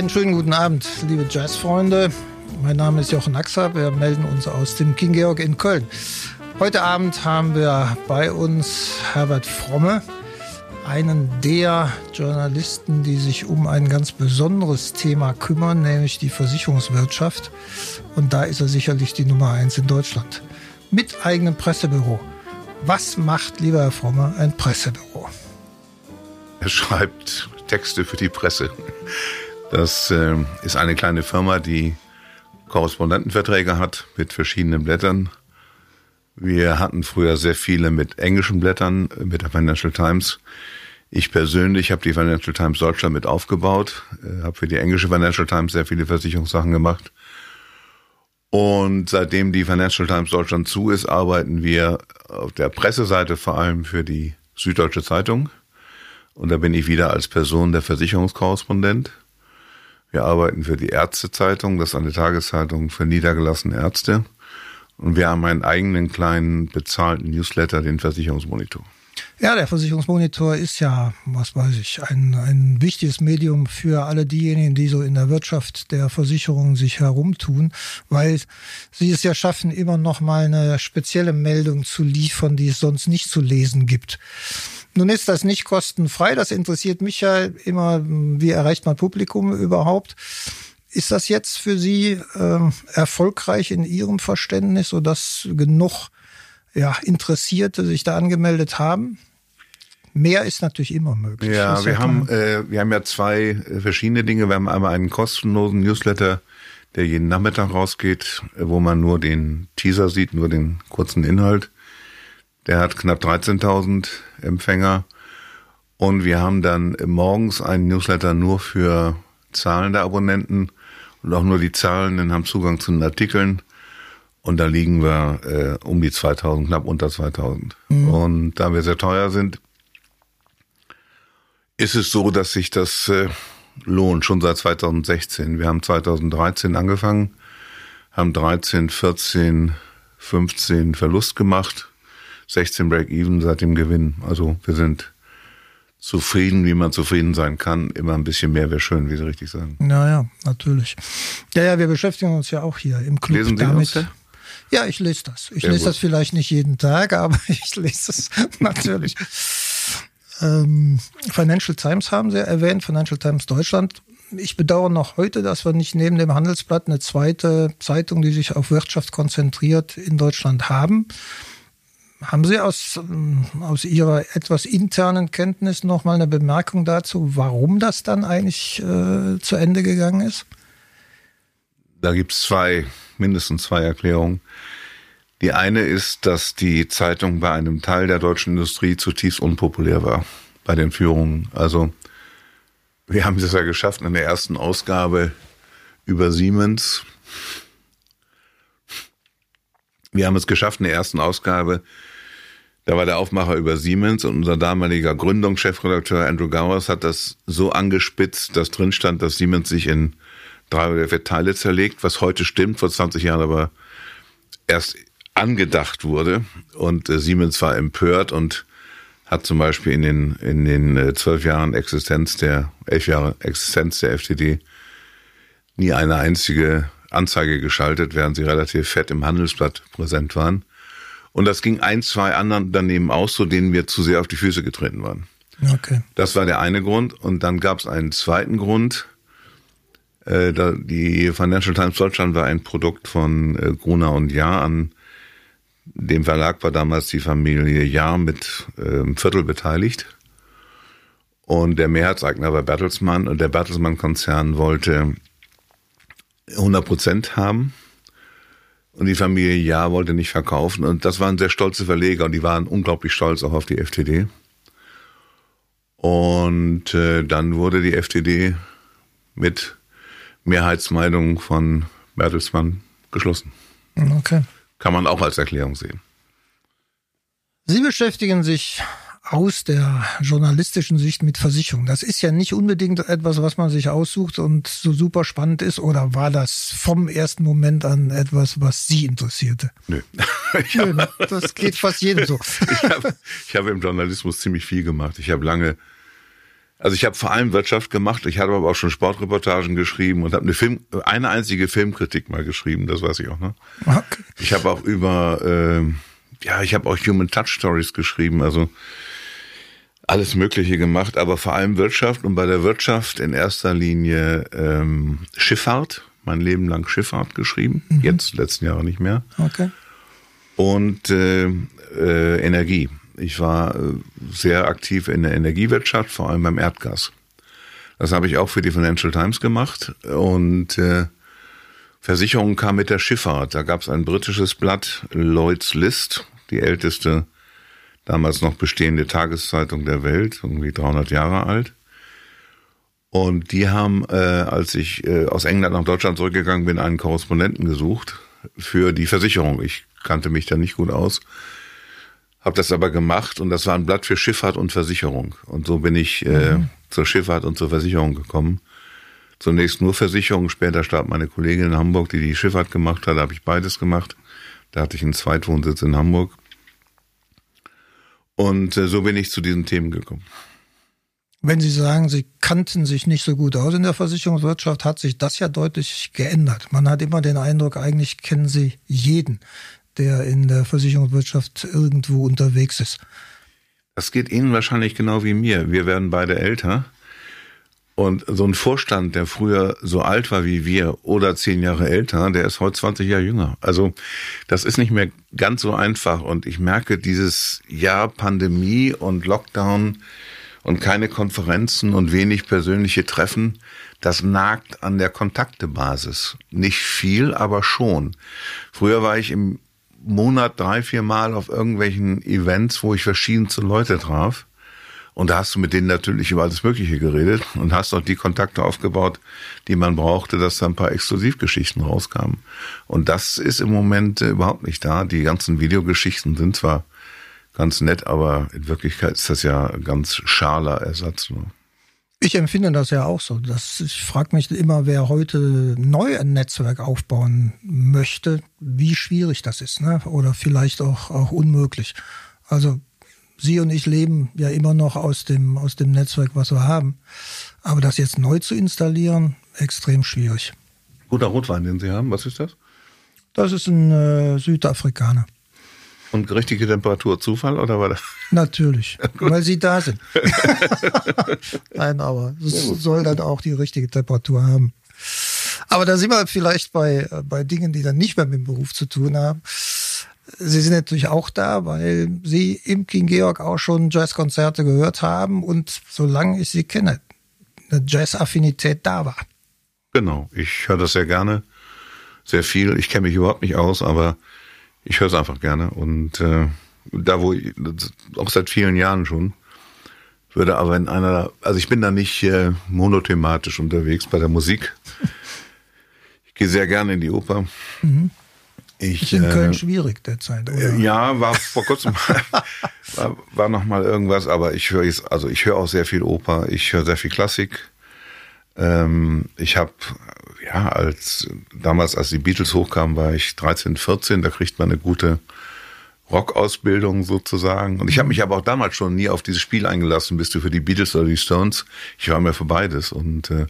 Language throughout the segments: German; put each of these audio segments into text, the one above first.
Einen schönen guten Abend, liebe Jazzfreunde. Mein Name ist Jochen Axer. Wir melden uns aus dem King Georg in Köln. Heute Abend haben wir bei uns Herbert Fromme, einen der Journalisten, die sich um ein ganz besonderes Thema kümmern, nämlich die Versicherungswirtschaft. Und da ist er sicherlich die Nummer eins in Deutschland. Mit eigenem Pressebüro. Was macht, lieber Herr Fromme, ein Pressebüro? Er schreibt Texte für die Presse. Das äh, ist eine kleine Firma, die Korrespondentenverträge hat mit verschiedenen Blättern. Wir hatten früher sehr viele mit englischen Blättern, mit der Financial Times. Ich persönlich habe die Financial Times Deutschland mit aufgebaut, äh, habe für die englische Financial Times sehr viele Versicherungssachen gemacht. Und seitdem die Financial Times Deutschland zu ist, arbeiten wir auf der Presseseite vor allem für die Süddeutsche Zeitung. Und da bin ich wieder als Person der Versicherungskorrespondent. Wir arbeiten für die Ärztezeitung, das ist eine Tageszeitung für niedergelassene Ärzte. Und wir haben einen eigenen kleinen bezahlten Newsletter, den Versicherungsmonitor. Ja, der Versicherungsmonitor ist ja, was weiß ich, ein, ein wichtiges Medium für alle diejenigen, die so in der Wirtschaft der Versicherung sich herumtun, weil sie es ja schaffen, immer noch mal eine spezielle Meldung zu liefern, die es sonst nicht zu lesen gibt. Nun ist das nicht kostenfrei. Das interessiert mich ja immer, wie erreicht man Publikum überhaupt. Ist das jetzt für Sie äh, erfolgreich in Ihrem Verständnis, sodass genug ja, Interessierte sich da angemeldet haben? Mehr ist natürlich immer möglich. Ja, wir ja haben, äh, wir haben ja zwei äh, verschiedene Dinge. Wir haben einmal einen kostenlosen Newsletter, der jeden Nachmittag rausgeht, wo man nur den Teaser sieht, nur den kurzen Inhalt. Der hat knapp 13.000 Empfänger. Und wir haben dann morgens einen Newsletter nur für zahlende Abonnenten und auch nur die Zahlenden haben Zugang zu den Artikeln. Und da liegen wir äh, um die 2000, knapp unter 2000. Mhm. Und da wir sehr teuer sind, ist es so, dass sich das äh, lohnt, schon seit 2016. Wir haben 2013 angefangen, haben 13, 14, 15 Verlust gemacht 16 Break-Even seit dem Gewinn. Also wir sind zufrieden, wie man zufrieden sein kann. Immer ein bisschen mehr wäre schön, wie Sie richtig sagen. Naja, natürlich. Ja, ja, wir beschäftigen uns ja auch hier im Club Lesen Sie damit. Das? Ja, ich lese das. Ich Sehr lese gut. das vielleicht nicht jeden Tag, aber ich lese es natürlich. Ähm, Financial Times haben Sie erwähnt, Financial Times Deutschland. Ich bedauere noch heute, dass wir nicht neben dem Handelsblatt eine zweite Zeitung, die sich auf Wirtschaft konzentriert, in Deutschland haben. Haben Sie aus, aus Ihrer etwas internen Kenntnis noch mal eine Bemerkung dazu, warum das dann eigentlich äh, zu Ende gegangen ist? Da gibt es zwei, mindestens zwei Erklärungen. Die eine ist, dass die Zeitung bei einem Teil der deutschen Industrie zutiefst unpopulär war bei den Führungen. Also wir haben es ja geschafft in der ersten Ausgabe über Siemens. Wir haben es geschafft in der ersten Ausgabe da war der Aufmacher über Siemens und unser damaliger Gründungschefredakteur Andrew Gowers hat das so angespitzt, dass drin stand, dass Siemens sich in drei oder vier Teile zerlegt, was heute stimmt, vor 20 Jahren aber erst angedacht wurde. Und äh, Siemens war empört und hat zum Beispiel in den in den äh, zwölf Jahren Existenz der elf Jahre Existenz der FTD nie eine einzige Anzeige geschaltet, während sie relativ fett im Handelsblatt präsent waren. Und das ging ein, zwei anderen daneben aus, so denen wir zu sehr auf die Füße getreten waren. Okay. Das war der eine Grund. Und dann gab es einen zweiten Grund. Äh, die Financial Times Deutschland war ein Produkt von äh, Gruner und Jahr. An dem Verlag war damals die Familie Jahr mit äh, Viertel beteiligt. Und der Mehrheitseigner war Bertelsmann. Und der Bertelsmann-Konzern wollte 100 Prozent haben und die Familie Ja wollte nicht verkaufen. Und das waren sehr stolze Verleger und die waren unglaublich stolz auch auf die FTD. Und äh, dann wurde die FTD mit Mehrheitsmeinung von Bertelsmann geschlossen. Okay. Kann man auch als Erklärung sehen. Sie beschäftigen sich aus der journalistischen Sicht mit Versicherung? Das ist ja nicht unbedingt etwas, was man sich aussucht und so super spannend ist. Oder war das vom ersten Moment an etwas, was Sie interessierte? Nö. Nö ne? das geht fast jedem so. ich habe hab im Journalismus ziemlich viel gemacht. Ich habe lange Also ich habe vor allem Wirtschaft gemacht, ich habe aber auch schon Sportreportagen geschrieben und habe eine Film, eine einzige Filmkritik mal geschrieben, das weiß ich auch, ne? Okay. Ich habe auch über, äh, ja, ich habe auch Human Touch Stories geschrieben, also alles Mögliche gemacht, aber vor allem Wirtschaft und bei der Wirtschaft in erster Linie ähm, Schifffahrt, mein Leben lang Schifffahrt geschrieben, mhm. jetzt letzten Jahre nicht mehr. Okay. Und äh, äh, Energie. Ich war äh, sehr aktiv in der Energiewirtschaft, vor allem beim Erdgas. Das habe ich auch für die Financial Times gemacht. Und äh, Versicherung kam mit der Schifffahrt. Da gab es ein britisches Blatt, Lloyd's List, die älteste damals noch bestehende Tageszeitung der Welt, irgendwie 300 Jahre alt. Und die haben, äh, als ich äh, aus England nach Deutschland zurückgegangen bin, einen Korrespondenten gesucht für die Versicherung. Ich kannte mich da nicht gut aus habe das aber gemacht und das war ein Blatt für Schifffahrt und Versicherung. Und so bin ich äh, mhm. zur Schifffahrt und zur Versicherung gekommen. Zunächst nur Versicherung, später starb meine Kollegin in Hamburg, die die Schifffahrt gemacht hat, da habe ich beides gemacht. Da hatte ich einen Zweitwohnsitz in Hamburg. Und äh, so bin ich zu diesen Themen gekommen. Wenn Sie sagen, Sie kannten sich nicht so gut aus in der Versicherungswirtschaft, hat sich das ja deutlich geändert. Man hat immer den Eindruck, eigentlich kennen Sie jeden der in der Versicherungswirtschaft irgendwo unterwegs ist. Das geht Ihnen wahrscheinlich genau wie mir. Wir werden beide älter. Und so ein Vorstand, der früher so alt war wie wir oder zehn Jahre älter, der ist heute 20 Jahre jünger. Also das ist nicht mehr ganz so einfach. Und ich merke dieses Jahr Pandemie und Lockdown und keine Konferenzen und wenig persönliche Treffen, das nagt an der Kontaktebasis. Nicht viel, aber schon. Früher war ich im Monat drei, vier Mal auf irgendwelchen Events, wo ich verschiedenste Leute traf. Und da hast du mit denen natürlich über alles Mögliche geredet und hast auch die Kontakte aufgebaut, die man brauchte, dass da ein paar Exklusivgeschichten rauskamen. Und das ist im Moment äh, überhaupt nicht da. Die ganzen Videogeschichten sind zwar ganz nett, aber in Wirklichkeit ist das ja ganz schaler Ersatz. Nur. Ich empfinde das ja auch so. Dass ich frage mich immer, wer heute neu ein Netzwerk aufbauen möchte, wie schwierig das ist, ne? Oder vielleicht auch, auch unmöglich. Also Sie und ich leben ja immer noch aus dem, aus dem Netzwerk, was wir haben. Aber das jetzt neu zu installieren, extrem schwierig. Guter Rotwein, den Sie haben, was ist das? Das ist ein äh, Südafrikaner. Und richtige Temperatur Zufall oder war das? Natürlich, weil sie da sind. Nein, aber es soll dann auch die richtige Temperatur haben. Aber da sind wir vielleicht bei, bei Dingen, die dann nicht mehr mit dem Beruf zu tun haben. Sie sind natürlich auch da, weil Sie im King Georg auch schon Jazzkonzerte gehört haben und solange ich Sie kenne, eine Jazz-Affinität da war. Genau, ich höre das sehr gerne, sehr viel. Ich kenne mich überhaupt nicht aus, aber ich höre es einfach gerne und äh, da wo ich, auch seit vielen Jahren schon würde aber in einer, also ich bin da nicht äh, monothematisch unterwegs bei der Musik. Ich gehe sehr gerne in die Oper. Mhm. Ich, ist in Köln äh, schwierig derzeit, oder? Ja, war vor kurzem war, war noch mal irgendwas, aber ich höre jetzt, also ich höre auch sehr viel Oper, ich höre sehr viel Klassik. Ähm, ich habe ja, als damals, als die Beatles hochkamen, war ich 13, 14, da kriegt man eine gute Rockausbildung sozusagen. Und ich habe mich aber auch damals schon nie auf dieses Spiel eingelassen, bist du für die Beatles oder die Stones. Ich war mir für beides und äh,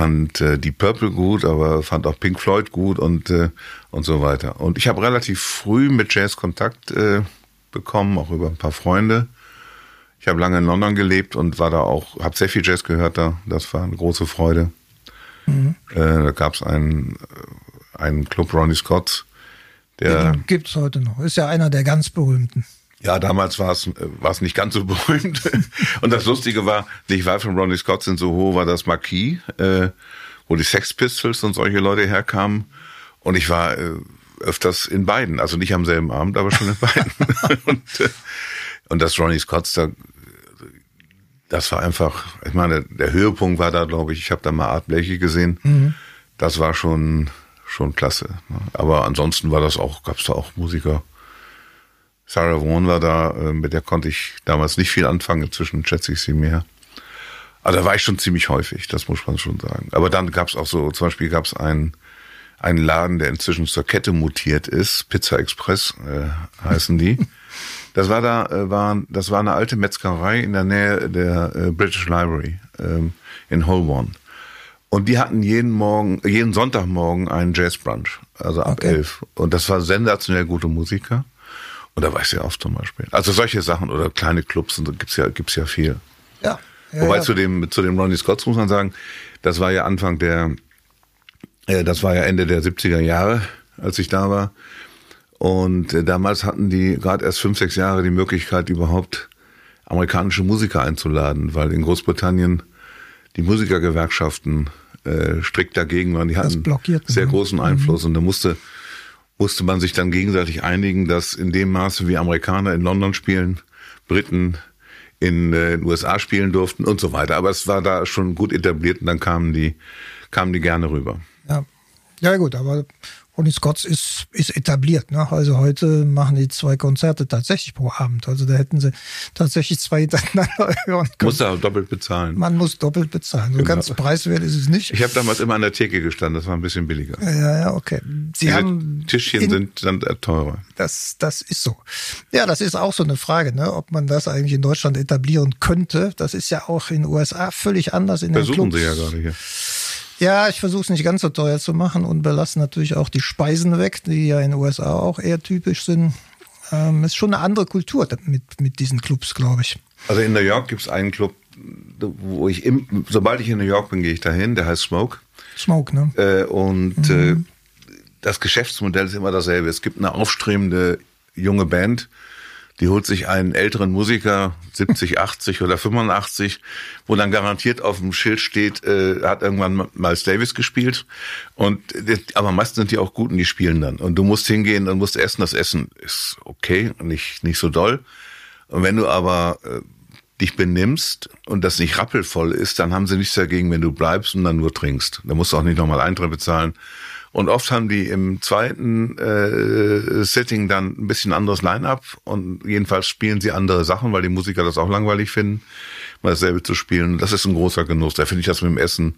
fand äh, die Purple gut, aber fand auch Pink Floyd gut und äh, und so weiter. Und ich habe relativ früh mit Jazz Kontakt äh, bekommen, auch über ein paar Freunde. Ich habe lange in London gelebt und war da auch, habe sehr viel Jazz gehört da. Das war eine große Freude. Mhm. Äh, da gab es einen, einen Club Ronnie Scott. Der gibt es heute noch. Ist ja einer der ganz berühmten. Ja, damals war es war es nicht ganz so berühmt. Und das Lustige war, nicht weit von Ronnie Scott sind so hoch war das Marquis, äh, wo die Sex Pistols und solche Leute herkamen. Und ich war äh, öfters in beiden, also nicht am selben Abend, aber schon in beiden. und, äh, und das Ronnie Scott da das war einfach, ich meine, der Höhepunkt war da, glaube ich, ich habe da mal Art Bleche gesehen. Mhm. Das war schon, schon klasse. Aber ansonsten war das auch, gab es da auch Musiker. Sarah Vaughan war da, äh, mit der konnte ich damals nicht viel anfangen, inzwischen schätze ich sie mehr. Aber da war ich schon ziemlich häufig, das muss man schon sagen. Aber dann gab es auch so, zum Beispiel gab es einen, einen Laden, der inzwischen zur Kette mutiert ist, Pizza Express äh, heißen die. Das war da, äh, war, das war eine alte Metzgerei in der Nähe der äh, British Library ähm, in Holborn. Und die hatten jeden Morgen, jeden Sonntagmorgen einen Jazzbrunch, also ab Okay. elf. Und das war sensationell gute Musiker. Und da war ich sehr oft zum Beispiel. Also solche Sachen oder kleine Clubs und so gibt's ja, gibt's ja viel. Ja. ja Wobei ja. zu dem, zu dem Ronnie Scotts muss man sagen, das war ja Anfang der, äh, das war ja Ende der 70er Jahre, als ich da war. Und äh, damals hatten die gerade erst fünf, sechs Jahre die Möglichkeit, überhaupt amerikanische Musiker einzuladen, weil in Großbritannien die Musikergewerkschaften äh, strikt dagegen waren. Die hatten sehr ne? großen Einfluss und da musste musste man sich dann gegenseitig einigen, dass in dem Maße wie Amerikaner in London spielen, Briten in äh, den USA spielen durften und so weiter. Aber es war da schon gut etabliert und dann kamen die, kamen die gerne rüber. Ja. ja, gut, aber Ronnie Scott's ist, ist etabliert. Ne? Also heute machen die zwei Konzerte tatsächlich pro Abend. Also da hätten sie tatsächlich zwei hintereinander hören können. Musste auch doppelt bezahlen. Man muss doppelt bezahlen. So Genau. ganz preiswert ist es nicht. Ich habe damals immer an der Theke gestanden, das war ein bisschen billiger. Ja, ja, okay. Sie Diese haben Tischchen in- sind dann äh, teurer. Das, das ist so. Ja, das ist auch so eine Frage, ne? ob man das eigentlich in Deutschland etablieren könnte. Das ist ja auch in den USA völlig anders in den Versuchen Clubs. sie ja gerade hier. Ja, ich versuche es nicht ganz so teuer zu machen und belasse natürlich auch die Speisen weg, die ja in den USA auch eher typisch sind. Ähm, ist schon eine andere Kultur mit, mit diesen Clubs, glaube ich. Also in New York gibt's einen Club, wo ich, im, sobald ich in New York bin, gehe ich dahin, der heißt Smoke. Smoke, ne? Äh, und äh, das Geschäftsmodell ist immer dasselbe. Es gibt eine aufstrebende junge Band, die holt sich einen älteren Musiker, 70, 80 oder 85, wo dann garantiert auf dem Schild steht, äh, hat irgendwann Miles Davis gespielt. Und das- aber meistens sind die auch gut und die spielen dann. Und du musst hingehen und musst essen. Das Essen ist okay, nicht nicht so doll. Und wenn du aber äh, dich benimmst und das nicht rappelvoll ist, dann haben sie nichts dagegen, wenn du bleibst und dann nur trinkst. Da musst du auch nicht nochmal Eintritt bezahlen. Und oft haben die im zweiten äh, Setting dann ein bisschen anderes Line-up und jedenfalls spielen sie andere Sachen, weil die Musiker das auch langweilig finden, mal dasselbe zu spielen. Das ist ein großer Genuss. Da finde ich das mit dem Essen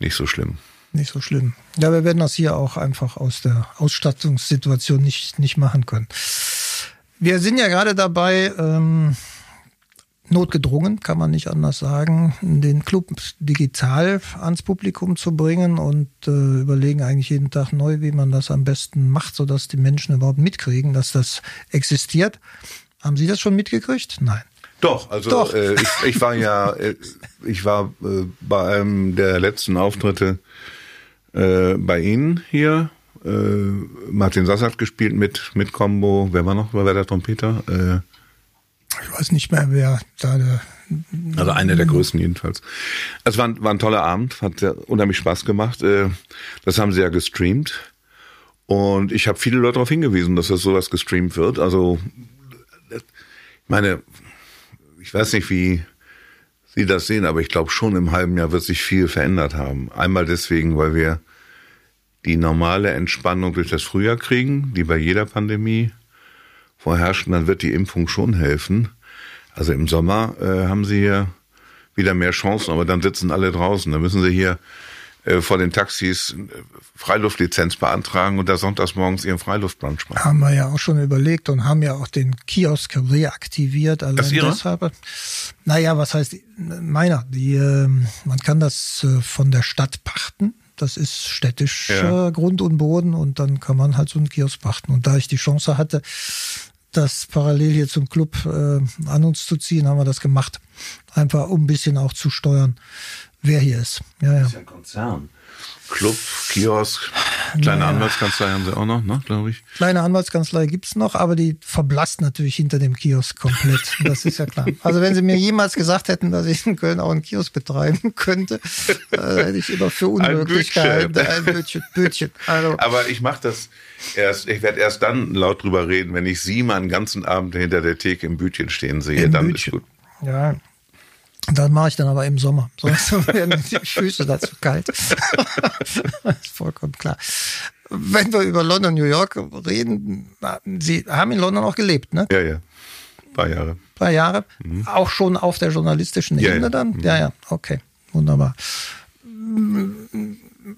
nicht so schlimm. Nicht so schlimm. Ja, wir werden das hier auch einfach aus der Ausstattungssituation nicht, nicht machen können. Wir sind ja gerade dabei, ähm, notgedrungen, kann man nicht anders sagen, den Club digital ans Publikum zu bringen und äh, überlegen eigentlich jeden Tag neu, wie man das am besten macht, sodass die Menschen überhaupt mitkriegen, dass das existiert. Haben Sie das schon mitgekriegt? Nein. Doch, also Doch. Äh, ich, ich war ja, äh, ich war äh, bei einem der letzten Auftritte äh, bei Ihnen hier. Äh, Martin Sass hat gespielt mit mit Combo. Wer war noch? Wer war der Trompeter? Ich weiß nicht mehr, wer da der also einer der größten jedenfalls. Es war, ein- war ein toller Abend, hat unheimlich Spaß gemacht. Äh, Das haben sie ja gestreamt. Und ich habe viele Leute darauf hingewiesen, dass das sowas gestreamt wird. Also, ich meine, ich weiß nicht, wie Sie das sehen, aber ich glaube schon im halben Jahr wird sich viel verändert haben. Einmal deswegen, weil wir die normale Entspannung durch das Frühjahr kriegen, die bei jeder Pandemie vorherrscht. Und dann wird die Impfung schon helfen. Also im Sommer äh, haben sie hier wieder mehr Chancen, aber dann sitzen alle draußen. Dann müssen sie hier äh, vor den Taxis äh, Freiluftlizenz beantragen und da sonntags morgens ihren Freiluftbrunch machen. Haben wir ja auch schon überlegt und haben ja auch den Kiosk reaktiviert. Allein Das ist Ihrer? deshalb. Naja, was heißt meiner? Die, ähm, man kann das äh, von der Stadt pachten. Das ist städtisch Ja. äh, Grund und Boden und dann kann man halt so einen Kiosk pachten. Und da ich die Chance hatte, das parallel hier zum Club äh, an uns zu ziehen, haben wir das gemacht. Einfach um ein bisschen auch zu steuern, wer hier ist. Ja, ja. ja ein Konzern. Club, Kiosk, kleine Naja. Anwaltskanzlei haben sie auch noch, ne, glaube ich. Kleine Anwaltskanzlei gibt's noch, aber die verblasst natürlich hinter dem Kiosk komplett. Das ist ja klar. Also wenn Sie mir jemals gesagt hätten, dass ich in Köln auch einen Kiosk betreiben könnte, äh, hätte ich immer für unmöglich Bütchen. gehalten. Ein Bötchen. Bötchen. Also, Aber ich mache das erst, ich werde erst dann laut drüber reden, wenn ich sie mal einen ganzen Abend hinter der Theke im Bütchen stehen sehe. Im dann Bütchen. ist gut. ja. Das mache ich dann aber im Sommer. Sonst werden die Füße dazu kalt. das ist vollkommen klar. Wenn wir über London, New York reden, Sie haben in London auch gelebt, ne? Ja, ja. Ein paar Jahre. Drei Jahre. Auch schon auf der journalistischen Ja, Ebene ja. dann? Ja, ja, okay. Wunderbar.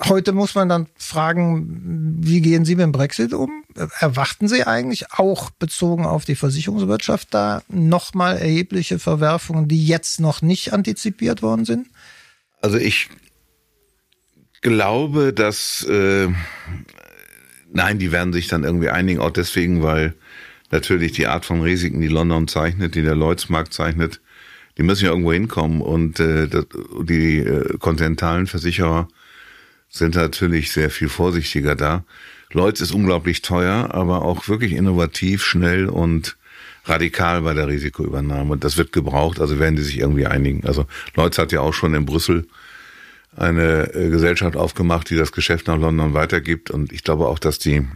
Heute muss man dann fragen, wie gehen Sie mit dem Brexit um? Erwarten Sie eigentlich auch bezogen auf die Versicherungswirtschaft da nochmal erhebliche Verwerfungen, die jetzt noch nicht antizipiert worden sind? Also ich glaube, dass äh, nein, die werden sich dann irgendwie einigen, auch deswegen, weil natürlich die Art von Risiken, die London zeichnet, die der Lloyds-Markt zeichnet, die müssen ja irgendwo hinkommen und äh, die äh, kontinentalen Versicherer sind natürlich sehr viel vorsichtiger da. Lloyds ist unglaublich teuer, aber auch wirklich innovativ, schnell und radikal bei der Risikoübernahme. Und das wird gebraucht, also werden die sich irgendwie einigen. Also Lloyds hat ja auch schon in Brüssel eine äh, Gesellschaft aufgemacht, die das Geschäft nach London weitergibt. Und ich glaube auch, dass die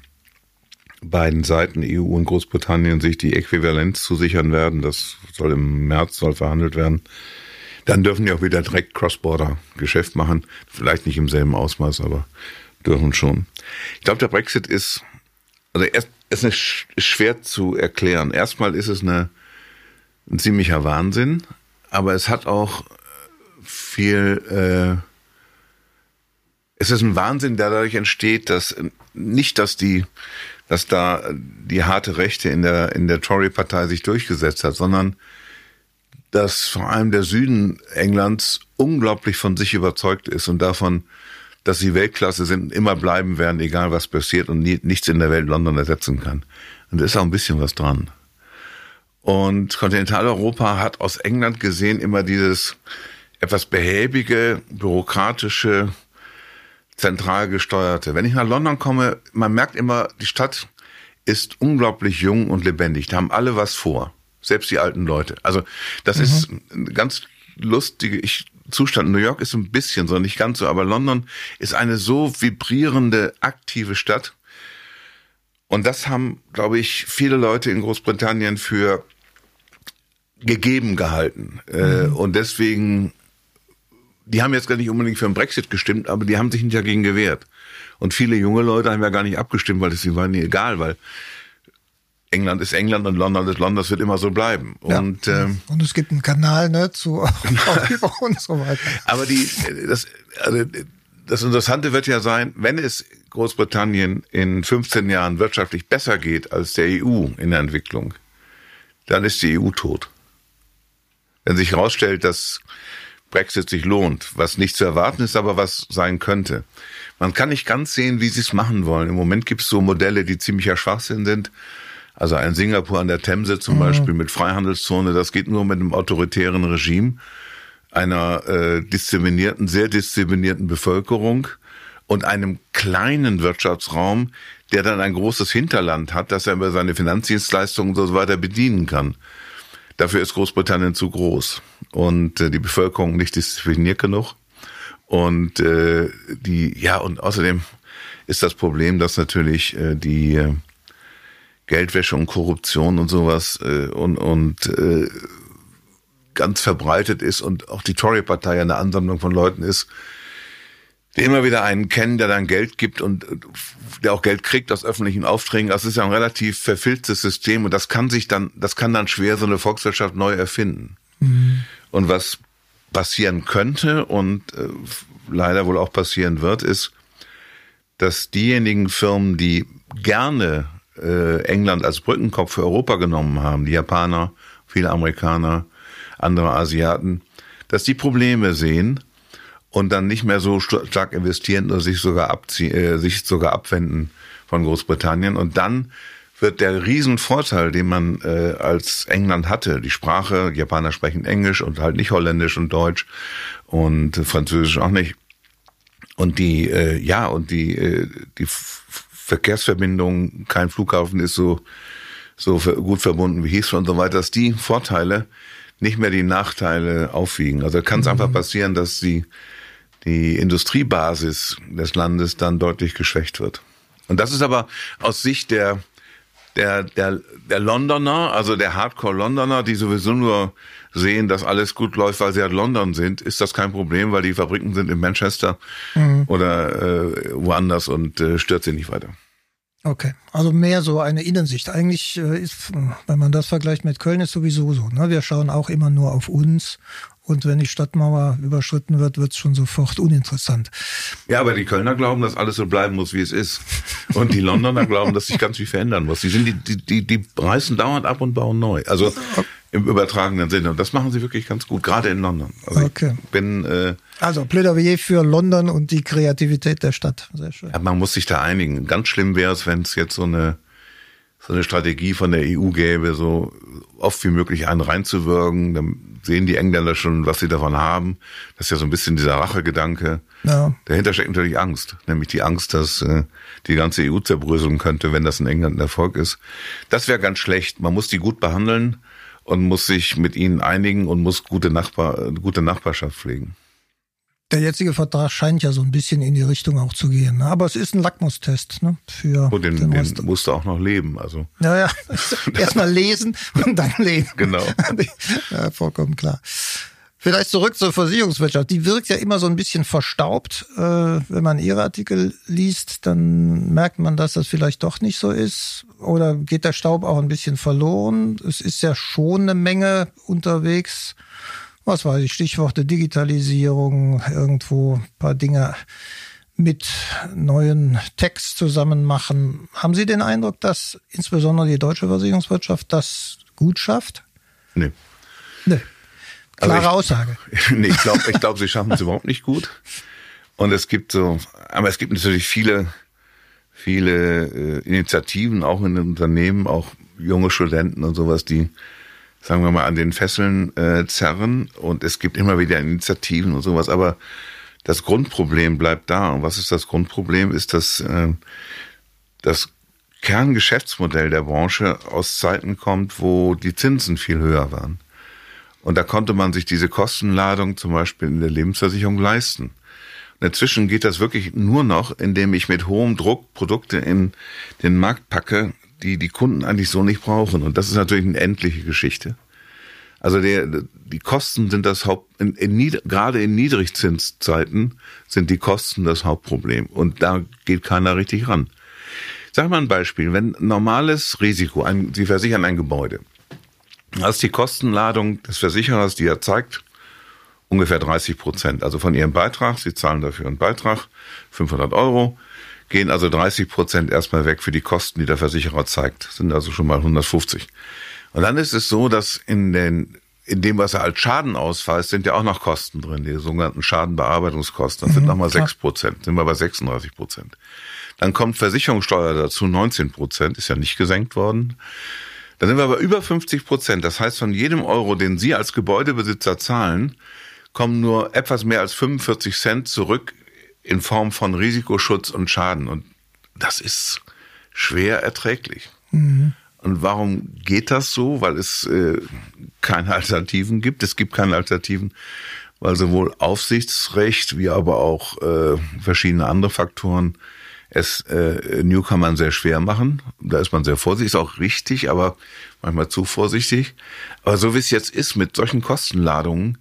beiden Seiten, EU und Großbritannien, sich die Äquivalenz zusichern werden. Das soll im März soll verhandelt werden. Dann dürfen die auch wieder direkt Cross-Border Geschäft machen. Vielleicht nicht im selben Ausmaß, aber dürfen schon. Ich glaube, der Brexit ist, also erst, ist, eine, schwer zu erklären. Erstmal ist es eine, ein ziemlicher Wahnsinn, aber es hat auch viel, äh, es ist ein Wahnsinn, der dadurch entsteht, dass nicht, dass die dass da die harte Rechte in der, in der Tory-Partei sich durchgesetzt hat, sondern dass vor allem der Süden Englands unglaublich von sich überzeugt ist und davon, dass sie Weltklasse sind, immer bleiben werden, egal was passiert und nie, nichts in der Welt London ersetzen kann. Und da ist auch ein bisschen was dran. Und Kontinentaleuropa hat aus England gesehen immer dieses etwas behäbige, bürokratische, zentral gesteuerte. Wenn ich nach London komme, man merkt immer, die Stadt ist unglaublich jung und lebendig. Da haben alle was vor. Selbst die alten Leute. Also, das mhm. ist ein ganz lustige ich, Zustand. New York ist ein bisschen so, nicht ganz so, aber London ist eine so vibrierende, aktive Stadt. Und das haben, glaube ich, viele Leute in Großbritannien für gegeben gehalten. Äh, mhm. Und deswegen die haben jetzt gar nicht unbedingt für den Brexit gestimmt, aber die haben sich nicht dagegen gewehrt. Und viele junge Leute haben ja gar nicht abgestimmt, weil es ihnen war nie egal, weil England ist England und London ist London, das wird immer so bleiben. Und, ja. ähm, und es gibt einen Kanal ne, zu Europa und so weiter. Aber die, das, also das Interessante wird ja sein, wenn es Großbritannien in 15 Jahren wirtschaftlich besser geht als der EU in der Entwicklung, dann ist die EU tot. Wenn sich herausstellt, dass Brexit sich lohnt, was nicht zu erwarten ist, aber was sein könnte. Man kann nicht ganz sehen, wie sie es machen wollen. Im Moment gibt es so Modelle, die ziemlicher Schwachsinn sind. Also ein Singapur an der Themse zum mhm. Beispiel mit Freihandelszone, das geht nur mit einem autoritären Regime, einer äh, disziplinierten, sehr disziplinierten Bevölkerung und einem kleinen Wirtschaftsraum, der dann ein großes Hinterland hat, das er über seine Finanzdienstleistungen und so weiter bedienen kann. Dafür ist Großbritannien zu groß und äh, die Bevölkerung nicht diszipliniert genug. Und äh, die, ja, und außerdem ist das Problem, dass natürlich äh, die äh, Geldwäsche und Korruption und sowas äh, und, und äh, ganz verbreitet ist und auch die Tory-Partei eine Ansammlung von Leuten ist, die immer wieder einen kennen, der dann Geld gibt und der auch Geld kriegt aus öffentlichen Aufträgen. Das ist ja ein relativ verfilztes System und das kann sich dann, das kann dann schwer so eine Volkswirtschaft neu erfinden. Mhm. Und was passieren könnte und äh, leider wohl auch passieren wird, ist, dass diejenigen Firmen, die gerne äh, England als Brückenkopf für Europa genommen haben, die Japaner, viele Amerikaner, andere Asiaten, dass die Probleme sehen und dann nicht mehr so stark investieren oder sich sogar abziehen, äh, sich sogar abwenden von Großbritannien. Und dann wird der Riesenvorteil, den man äh, als England hatte, die Sprache, Japaner sprechen Englisch und halt nicht Holländisch und Deutsch und Französisch auch nicht. Und die, äh, ja, und die, äh, die Verkehrsverbindung, kein Flughafen ist so, so gut verbunden wie Heathrow und so weiter, dass die Vorteile nicht mehr die Nachteile aufwiegen. Also kann es mhm. einfach passieren, dass die die Industriebasis des Landes dann deutlich geschwächt wird. Und das ist aber aus Sicht der der, der, der Londoner, also der Hardcore-Londoner, die sowieso nur sehen, dass alles gut läuft, weil sie halt London sind, ist das kein Problem, weil die Fabriken sind in Manchester mhm. oder äh, woanders und äh, stört sie nicht weiter. Okay, also mehr so eine Innensicht. Eigentlich äh, ist, wenn man das vergleicht mit Köln, ist sowieso so. Ne? Wir schauen auch immer nur auf uns Und wenn die Stadtmauer überschritten wird, wird es schon sofort uninteressant. Ja, aber die Kölner glauben, dass alles so bleiben muss, wie es ist. Und die Londoner glauben, dass sich ganz viel verändern muss. Die sind die, die, die, die reißen dauernd ab und bauen neu. Also im übertragenen Sinne. Und das machen sie wirklich ganz gut, gerade in London. Also Okay. bin, äh, Also Plädoyer für London und die Kreativität der Stadt. Sehr schön. ja, man muss sich da einigen. Ganz schlimm wäre es, wenn es jetzt so eine so eine Strategie von der EU gäbe, so oft wie möglich einen reinzuwirken. Dann sehen die Engländer schon, was sie davon haben. Das ist ja so ein bisschen dieser Rachegedanke. Ja. Dahinter steckt natürlich Angst, nämlich die Angst, dass äh, die ganze EU zerbröseln könnte, wenn das in England ein Erfolg ist. Das wäre ganz schlecht. Man muss die gut behandeln und muss sich mit ihnen einigen und muss gute, Nachbar, gute Nachbarschaft pflegen. Der jetzige Vertrag scheint ja so ein bisschen in die Richtung auch zu gehen. ne? Aber es ist ein Lackmustest ne? für Und den, den den Rest. musst du auch noch leben. Also Ja, ja. Erstmal lesen und dann leben. Genau. ja, vollkommen klar. Vielleicht zurück zur Versicherungswirtschaft. Die wirkt ja immer so ein bisschen verstaubt. Äh, wenn man ihre Artikel liest, dann merkt man, dass das vielleicht doch nicht so ist. Oder geht der Staub auch ein bisschen verloren? Es ist ja schon eine Menge unterwegs. Was weiß ich, Stichworte Digitalisierung, irgendwo ein paar Dinge mit neuen Text zusammen machen. Haben Sie den Eindruck, dass insbesondere die deutsche Versicherungswirtschaft das gut schafft? nee. Nee. Also Klare ich- Aussage. nee, ich glaube, ich glaub, sie schaffen es überhaupt nicht gut. Und es gibt so, aber es gibt natürlich viele, viele äh, Initiativen, auch in den Unternehmen, auch junge Studenten und sowas, die, sagen wir mal, an den Fesseln äh, zerren. Und es gibt immer wieder Initiativen und sowas. Aber das Grundproblem bleibt da. Und was ist das Grundproblem? Ist, dass äh, das Kerngeschäftsmodell der Branche aus Zeiten kommt, wo die Zinsen viel höher waren. Und da konnte man sich diese Kostenladung zum Beispiel in der Lebensversicherung leisten. Inzwischen geht das wirklich nur noch, indem ich mit hohem Druck Produkte in den Markt packe, die die Kunden eigentlich so nicht brauchen. Und das ist natürlich eine endliche Geschichte. Also der, die Kosten sind das Haupt, in, in, gerade in Niedrigzinszeiten sind die Kosten das Hauptproblem. Und da geht keiner richtig ran. Sag mal ein Beispiel. Wenn normales Risiko, ein, Sie versichern ein Gebäude, das ist die Kostenladung des Versicherers, die er zeigt, ungefähr 30 Prozent. Also von Ihrem Beitrag, Sie zahlen dafür einen Beitrag, 500 Euro, gehen also 30 Prozent erstmal weg für die Kosten, die der Versicherer zeigt. Sind also schon mal 150. Und dann ist es so, dass in den in dem, was er als Schaden ausweist, sind ja auch noch Kosten drin, die sogenannten Schadenbearbeitungskosten. Das sind nochmal. 6 Prozent, sind wir bei 36 Prozent. Dann kommt Versicherungssteuer dazu, 19 Prozent, ist ja nicht gesenkt worden. Dann sind wir aber über 50 Prozent. Das heißt, von jedem Euro, den Sie als Gebäudebesitzer zahlen, kommen nur etwas mehr als 45 Cent zurück in Form von Risikoschutz und Schaden. Und das ist schwer erträglich. Und warum geht das so? Weil es äh, keine Alternativen gibt. Es gibt keine Alternativen, weil sowohl Aufsichtsrecht wie aber auch äh, verschiedene andere Faktoren es äh, Newcomern sehr schwer machen. Da ist man sehr vorsichtig, ist auch richtig, aber manchmal zu vorsichtig. Aber so wie es jetzt ist mit solchen Kostenladungen,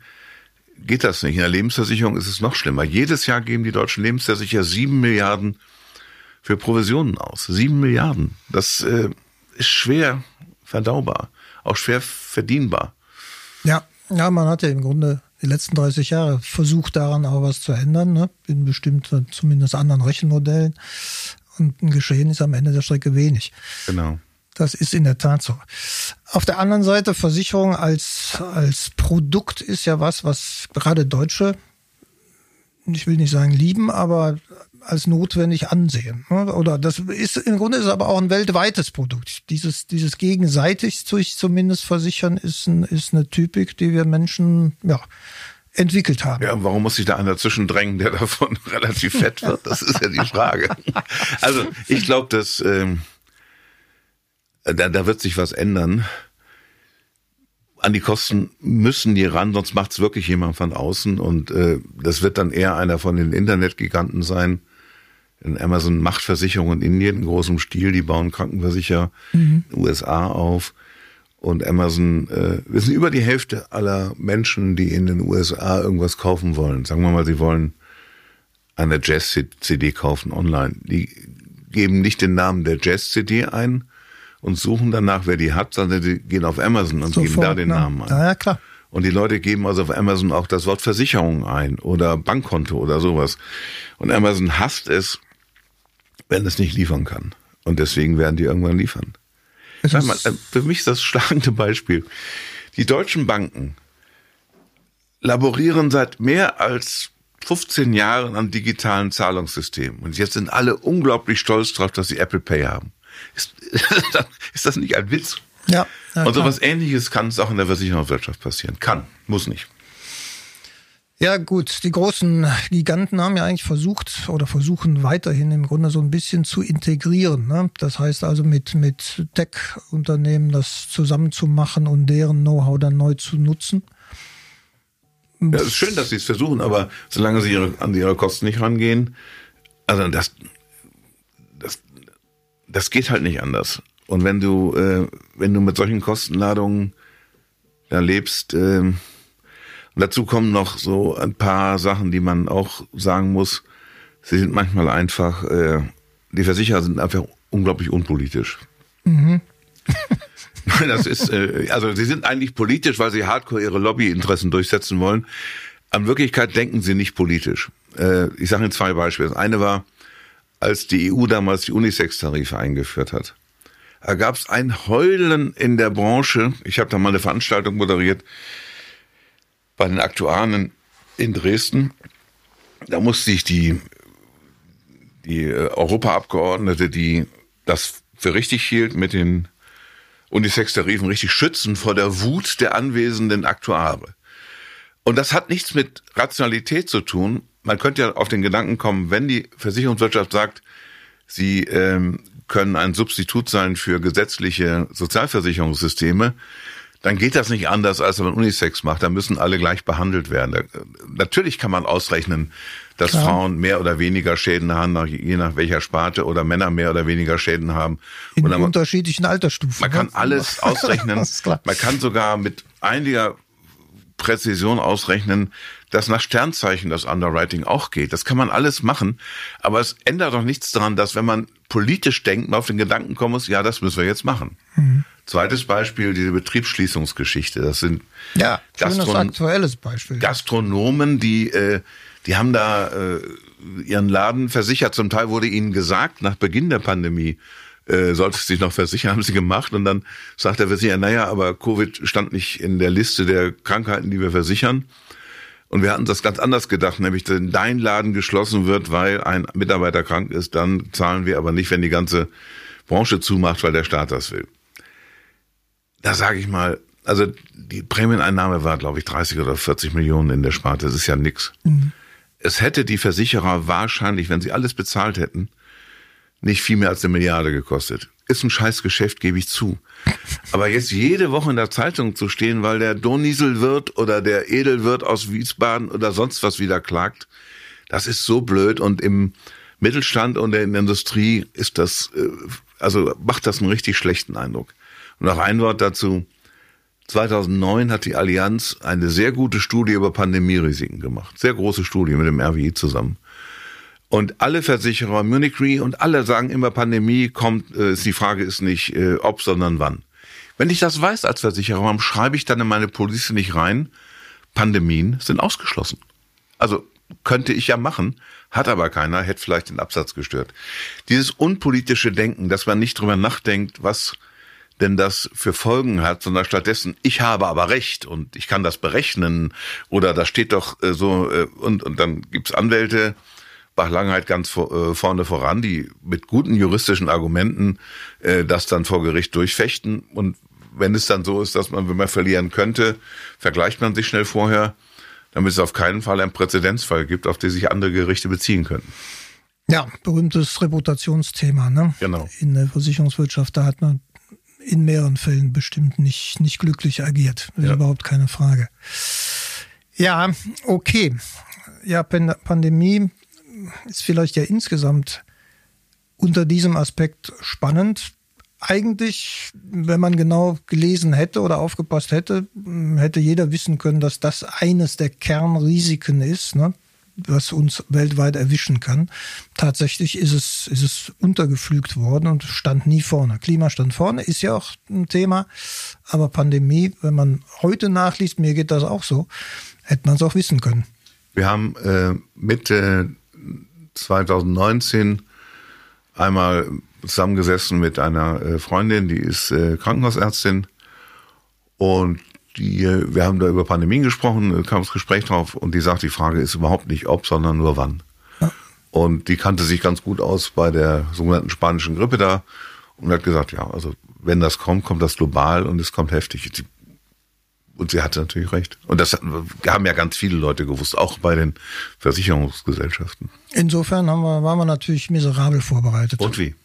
geht das nicht. In der Lebensversicherung ist es noch schlimmer. Jedes Jahr geben die deutschen Lebensversicherer sieben Milliarden für Provisionen aus. Sieben Milliarden. Das äh, ist schwer verdaubar, auch schwer verdienbar. Ja, ja, man hat ja im Grunde die letzten 30 Jahre versucht, daran auch was zu ändern, ne? in bestimmten, zumindest anderen Rechenmodellen. Und ein Geschehen ist am Ende der Strecke wenig. Genau. Das ist in der Tat so. Auf der anderen Seite, Versicherung als, als Produkt ist ja was, was gerade Deutsche, ich will nicht sagen lieben, aber als notwendig ansehen. ne? Oder das ist im Grunde ist aber auch ein weltweites Produkt. Dieses, dieses gegenseitig sich zumindest versichern ist, ein, ist eine Typik, die wir Menschen ja, entwickelt haben. Ja, warum muss sich da einer zwischendrängen, der davon relativ fett wird? Das ist ja die Frage. Also ich glaube, dass ähm, da, da wird sich was ändern. An die Kosten müssen die ran, sonst macht's wirklich jemand von außen und äh, das wird dann eher einer von den Internetgiganten sein. In Amazon macht Versicherungen in Indien in großem Stil, die bauen Krankenversicherer in den USA auf. Und Amazon, äh, wir sind über die Hälfte aller Menschen, die in den USA irgendwas kaufen wollen. Sagen wir mal, sie wollen eine Jazz-CD kaufen online. Die geben nicht den Namen der Jazz-CD ein und suchen danach, wer die hat, sondern sie gehen auf Amazon und geben da den ne? Namen ein. Ja, ja, klar. Und die Leute geben also auf Amazon auch das Wort Versicherung ein oder Bankkonto oder sowas. Und Amazon hasst es, wenn es nicht liefern kann. Und deswegen werden die irgendwann liefern. Mal, äh, für mich ist das schlagende Beispiel. Die deutschen Banken laborieren seit mehr als 15 Jahren an digitalen Zahlungssystemen. Und jetzt sind alle unglaublich stolz darauf, dass sie Apple Pay haben. Ist, ist das nicht ein Witz? Ja. ja und so was ähnliches kann es auch in der Versicherungswirtschaft passieren. Kann, muss nicht. Ja, gut, die großen Giganten haben ja eigentlich versucht oder versuchen weiterhin im Grunde so ein bisschen zu integrieren. Ne? Das heißt also mit, mit Tech-Unternehmen das zusammenzumachen und deren Know-how dann neu zu nutzen. Ja, es ist schön, dass sie es versuchen, aber solange sie ihre, an ihre Kosten nicht rangehen, also das, das geht halt nicht anders. Und wenn du, äh, wenn du mit solchen Kostenladungen da lebst, äh, und dazu kommen noch so ein paar Sachen, die man auch sagen muss. Sie sind manchmal einfach, äh, die Versicherer sind einfach unglaublich unpolitisch. Mhm. Das ist, äh, also sie sind eigentlich politisch, weil sie hardcore ihre Lobbyinteressen durchsetzen wollen. An Wirklichkeit denken sie nicht politisch. Äh, ich sage Ihnen zwei Beispiele. Das eine war, als die EU damals die Unisex-Tarife eingeführt hat. Da gab es ein Heulen in der Branche. Ich habe da mal eine Veranstaltung moderiert bei den Aktuaren in Dresden. Da musste ich die, die äh, Europaabgeordnete, die das für richtig hielt, mit den Unisex-Tarifen richtig schützen vor der Wut der anwesenden Aktuare. Und das hat nichts mit Rationalität zu tun. Man könnte ja auf den Gedanken kommen, wenn die Versicherungswirtschaft sagt, sie ähm, können ein Substitut sein für gesetzliche Sozialversicherungssysteme, dann geht das nicht anders, als wenn man Unisex macht. Da müssen alle gleich behandelt werden. Da, natürlich kann man ausrechnen, dass Klar. Frauen mehr oder weniger Schäden haben, je nach welcher Sparte, oder Männer mehr oder weniger Schäden haben. In man, unterschiedlichen Altersstufen. Man kann ne? alles ausrechnen. man kann sogar mit einiger Präzision ausrechnen, dass nach Sternzeichen das Underwriting auch geht. Das kann man alles machen. Aber es ändert doch nichts daran, dass wenn man politisch denkt, man auf den Gedanken kommen muss, ja, das müssen wir jetzt machen. Mhm. Zweites Beispiel, diese Betriebsschließungsgeschichte. Das sind ja, Gastron aktuelles Beispiel. Gastronomen, die, äh, die haben da äh, ihren Laden versichert. Zum Teil wurde ihnen gesagt, nach Beginn der Pandemie, äh, sollte sich noch versichern, haben sie gemacht. Und dann sagt der Versicherer, naja, aber Covid stand nicht in der Liste der Krankheiten, die wir versichern. Und wir hatten das ganz anders gedacht, nämlich wenn dein Laden geschlossen wird, weil ein Mitarbeiter krank ist, dann zahlen wir aber nicht, wenn die ganze Branche zumacht, weil der Staat das will da sage ich mal, also die Prämieneinnahme war, glaube ich, 30 oder 40 Millionen in der Sparte. Das ist ja nix. Mhm. Es hätte die Versicherer wahrscheinlich, wenn sie alles bezahlt hätten, nicht viel mehr als eine Milliarde gekostet. Ist ein scheiß Geschäft, gebe ich zu. Aber jetzt jede Woche in der Zeitung zu stehen, weil der Donisel-Wirt oder der Edelwirt aus Wiesbaden oder sonst was wieder klagt, das ist so blöd. Und im Mittelstand und in der Industrie ist das, äh, also macht das einen richtig schlechten Eindruck. Und noch ein Wort dazu. 2009 hat die Allianz eine sehr gute Studie über Pandemierisiken gemacht. Sehr große Studie mit dem RWI zusammen. Und alle Versicherer, Munich Re und alle sagen immer, Pandemie kommt, äh, die Frage ist nicht äh, ob, sondern wann. Wenn ich das weiß als Versicherer, warum schreibe ich dann in meine Police nicht rein, Pandemien sind ausgeschlossen. Also könnte ich ja machen, hat aber keiner, hätte vielleicht den Absatz gestört. Dieses unpolitische Denken, dass man nicht drüber nachdenkt, was denn das für Folgen hat, sondern stattdessen, ich habe aber recht und ich kann das berechnen oder da steht doch äh, so äh, und, und dann gibt's Anwälte, Bach-Langheit ganz vor, äh, vorne voran, die mit guten juristischen Argumenten äh, das dann vor Gericht durchfechten und wenn es dann so ist, dass man, wenn man verlieren könnte, vergleicht man sich schnell vorher, damit es auf keinen Fall einen Präzedenzfall gibt, auf den sich andere Gerichte beziehen könnten. Ja, berühmtes Reputationsthema, ne? Genau. In der Versicherungswirtschaft, da hat man in mehreren Fällen bestimmt nicht, nicht glücklich agiert. Das ja. ist überhaupt keine Frage. Ja, okay. Ja, Pandemie ist vielleicht ja insgesamt unter diesem Aspekt spannend. Eigentlich, wenn man genau gelesen hätte oder aufgepasst hätte, hätte jeder wissen können, dass das eines der Kernrisiken ist. Ne? was uns weltweit erwischen kann. Tatsächlich ist es, ist es untergepflügt worden und stand nie vorne. Klima stand vorne, ist ja auch ein Thema. Aber Pandemie, wenn man heute nachliest, mir geht das auch so, hätte man es auch wissen können. Wir haben äh, Mitte 2019 einmal zusammengesessen mit einer äh, Freundin, die ist äh, Krankenhausärztin und die, wir haben da über Pandemien gesprochen, kam das Gespräch drauf und die sagt, die Frage ist überhaupt nicht ob, sondern nur wann. Ja. Und die kannte sich ganz gut aus bei der sogenannten spanischen Grippe da und hat gesagt, ja, also wenn das kommt, kommt das global und es kommt heftig. Und sie hatte natürlich recht. Und das haben ja ganz viele Leute gewusst, auch bei den Versicherungsgesellschaften. Insofern haben wir, waren wir natürlich miserabel vorbereitet. Und wie?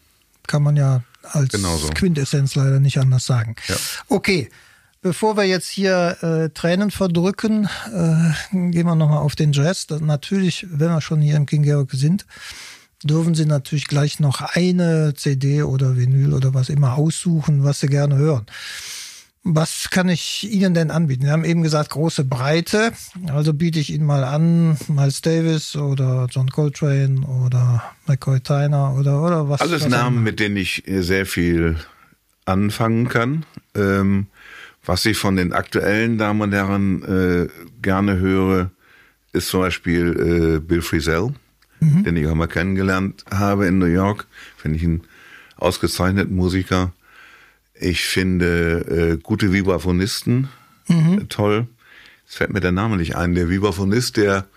Kann man ja als Genauso. Quintessenz leider nicht anders sagen. Ja. Okay, Bevor wir jetzt hier äh, Tränen verdrücken, äh, gehen wir nochmal auf den Jazz. Das, natürlich, wenn wir schon hier im King Georg sind, dürfen Sie natürlich gleich noch eine CD oder Vinyl oder was immer aussuchen, was Sie gerne hören. Was kann ich Ihnen denn anbieten? Wir haben eben gesagt, große Breite. Also biete ich Ihnen mal an, Miles Davis oder John Coltrane oder McCoy Tyner oder, oder was. Alles was Namen, mit denen ich sehr viel anfangen kann. Ähm, was ich von den aktuellen Damen und Herren äh, gerne höre, ist zum Beispiel äh, Bill Frisell, mhm. den ich auch mal kennengelernt habe in New York. Finde ich einen ausgezeichneten Musiker. Ich finde äh, gute Vibraphonisten mhm. Äh, toll. Es fällt mir der Name nicht ein. Der Vibraphonist, der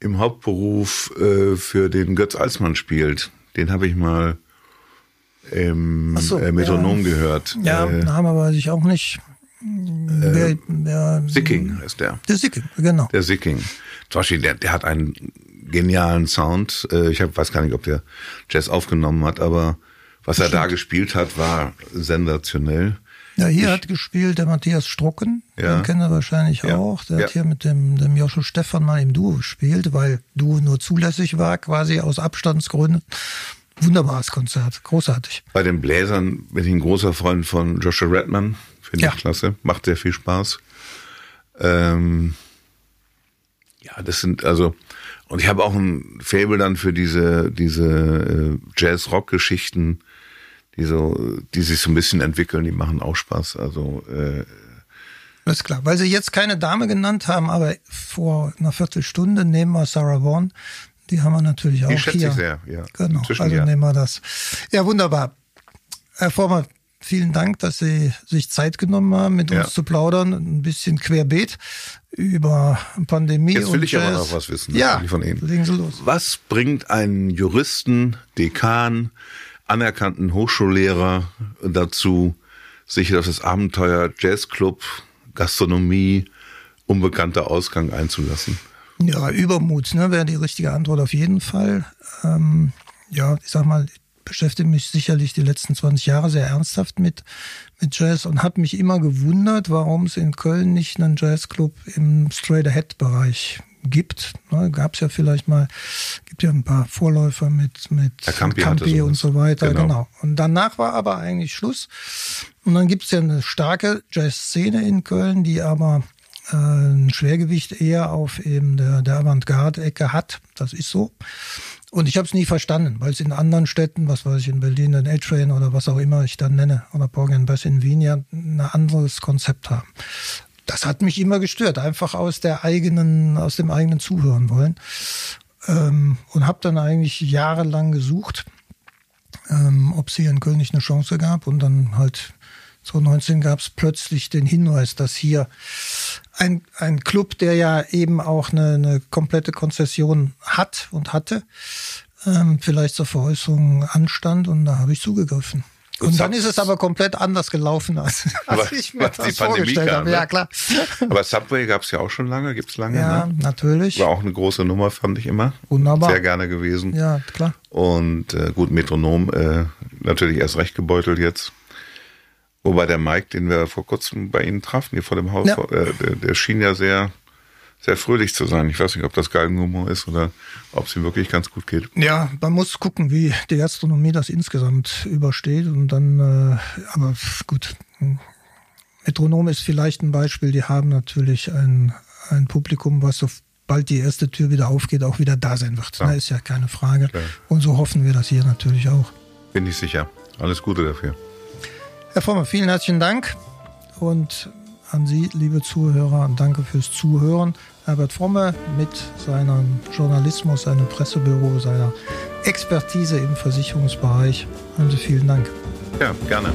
im Hauptberuf äh, für den Götz Alsmann spielt, den habe ich mal im so, äh, Metronom ja. gehört. Ja, äh, Name weiß ich auch nicht. Äh, der, Sicking ist der. Der Sicking, genau. Der Sicking. Zum Beispiel, der, der hat einen genialen Sound. Äh, ich hab, weiß gar nicht, ob der Jazz aufgenommen hat, aber was er da gespielt hat, war sensationell. Ja, hier ich, hat gespielt der Matthias Strucken, ja, den kennen wir wahrscheinlich ja, auch. Der ja. hat hier mit dem, dem Joshua Stefan mal im Duo gespielt, weil Duo nur zulässig war, quasi aus Abstandsgründen. Wunderbares Konzert, großartig. Bei den Bläsern bin ich ein großer Freund von Joshua Redman. Finde ich klasse. Macht sehr viel Spaß. Ähm, ja, das sind also und ich habe auch ein Faible dann für diese diese äh, Jazz-Rock-Geschichten, die so, die sich so ein bisschen entwickeln. Die machen auch Spaß. Also äh, das ist klar, weil Sie jetzt keine Dame genannt haben, aber vor einer Viertelstunde nehmen wir Sarah Vaughan. Die haben wir natürlich auch die schätze hier. Ich sehr, ja. Genau, Inzwischen, also ja. nehmen wir das. Ja, wunderbar. Herr Vormann, Vielen Dank, dass Sie sich Zeit genommen haben, mit ja. uns zu plaudern. Ein bisschen querbeet über Pandemie. Jetzt will ich Jazz. aber noch was wissen. Ja, von Ihnen. legen Sie los. Was bringt einen Juristen, Dekan, anerkannten Hochschullehrer dazu, sich auf das Abenteuer Jazzclub, Gastronomie, unbekannter Ausgang einzulassen? Ja, Übermut ne, wäre die richtige Antwort auf jeden Fall. Ähm, ja, ich sag mal, beschäftige mich sicherlich die letzten 20 Jahre sehr ernsthaft mit, mit Jazz und habe mich immer gewundert, warum es in Köln nicht einen Jazzclub im Straight-Ahead-Bereich gibt. Ne, Gab es ja vielleicht mal, gibt ja ein paar Vorläufer mit, mit Campi, Campi und so weiter. Genau. genau. Und danach war aber eigentlich Schluss. Und dann gibt es ja eine starke Jazz-Szene in Köln, die aber äh, ein Schwergewicht eher auf eben der, der Avantgarde-Ecke hat. Das ist so. Und ich habe es nie verstanden, weil es in anderen Städten, was weiß ich, in Berlin, den A-Train oder was auch immer ich dann nenne, oder Borgen Bass in Wien ja ein anderes Konzept haben. Das hat mich immer gestört, einfach aus der eigenen, aus dem eigenen Zuhören wollen. Ähm, und habe dann eigentlich jahrelang gesucht, ähm, ob es hier in Köln eine Chance gab und dann halt 2019 gab es plötzlich den Hinweis, dass hier ein, ein Club, der ja eben auch eine, eine komplette Konzession hat und hatte, ähm, vielleicht zur Veräußerung anstand und da habe ich zugegriffen. Und dann ist es aber komplett anders gelaufen, als, als ich mir das vorgestellt habe. Ja, ne? klar. Aber Subway gab es ja auch schon lange, gibt es lange. Ja, ne? natürlich. War auch eine große Nummer, fand ich immer. Wunderbar. Sehr gerne gewesen. Ja, klar. Und äh, gut, Metronom äh, natürlich erst recht gebeutelt jetzt. Wobei der Mike, den wir vor kurzem bei Ihnen trafen, hier vor dem Haus, ja. äh, der, der, schien ja sehr, sehr fröhlich zu sein. Ich weiß nicht, ob das Galgenhumor ist oder ob es ihm wirklich ganz gut geht. Ja, man muss gucken, wie die Gastronomie das insgesamt übersteht und dann, äh, aber gut. Metronom ist vielleicht ein Beispiel. Die haben natürlich ein, ein Publikum, was sobald die erste Tür wieder aufgeht, auch wieder da sein wird. Ja. Na, ist ja keine Frage. Klar. Und so hoffen wir das hier natürlich auch. Bin ich sicher. Alles Gute dafür. Herr Vormann, vielen herzlichen Dank. Und an Sie, liebe Zuhörer, danke fürs Zuhören. Herbert Fromme mit seinem Journalismus, seinem Pressebüro, seiner Expertise im Versicherungsbereich. Haben Sie vielen Dank. Ja, gerne.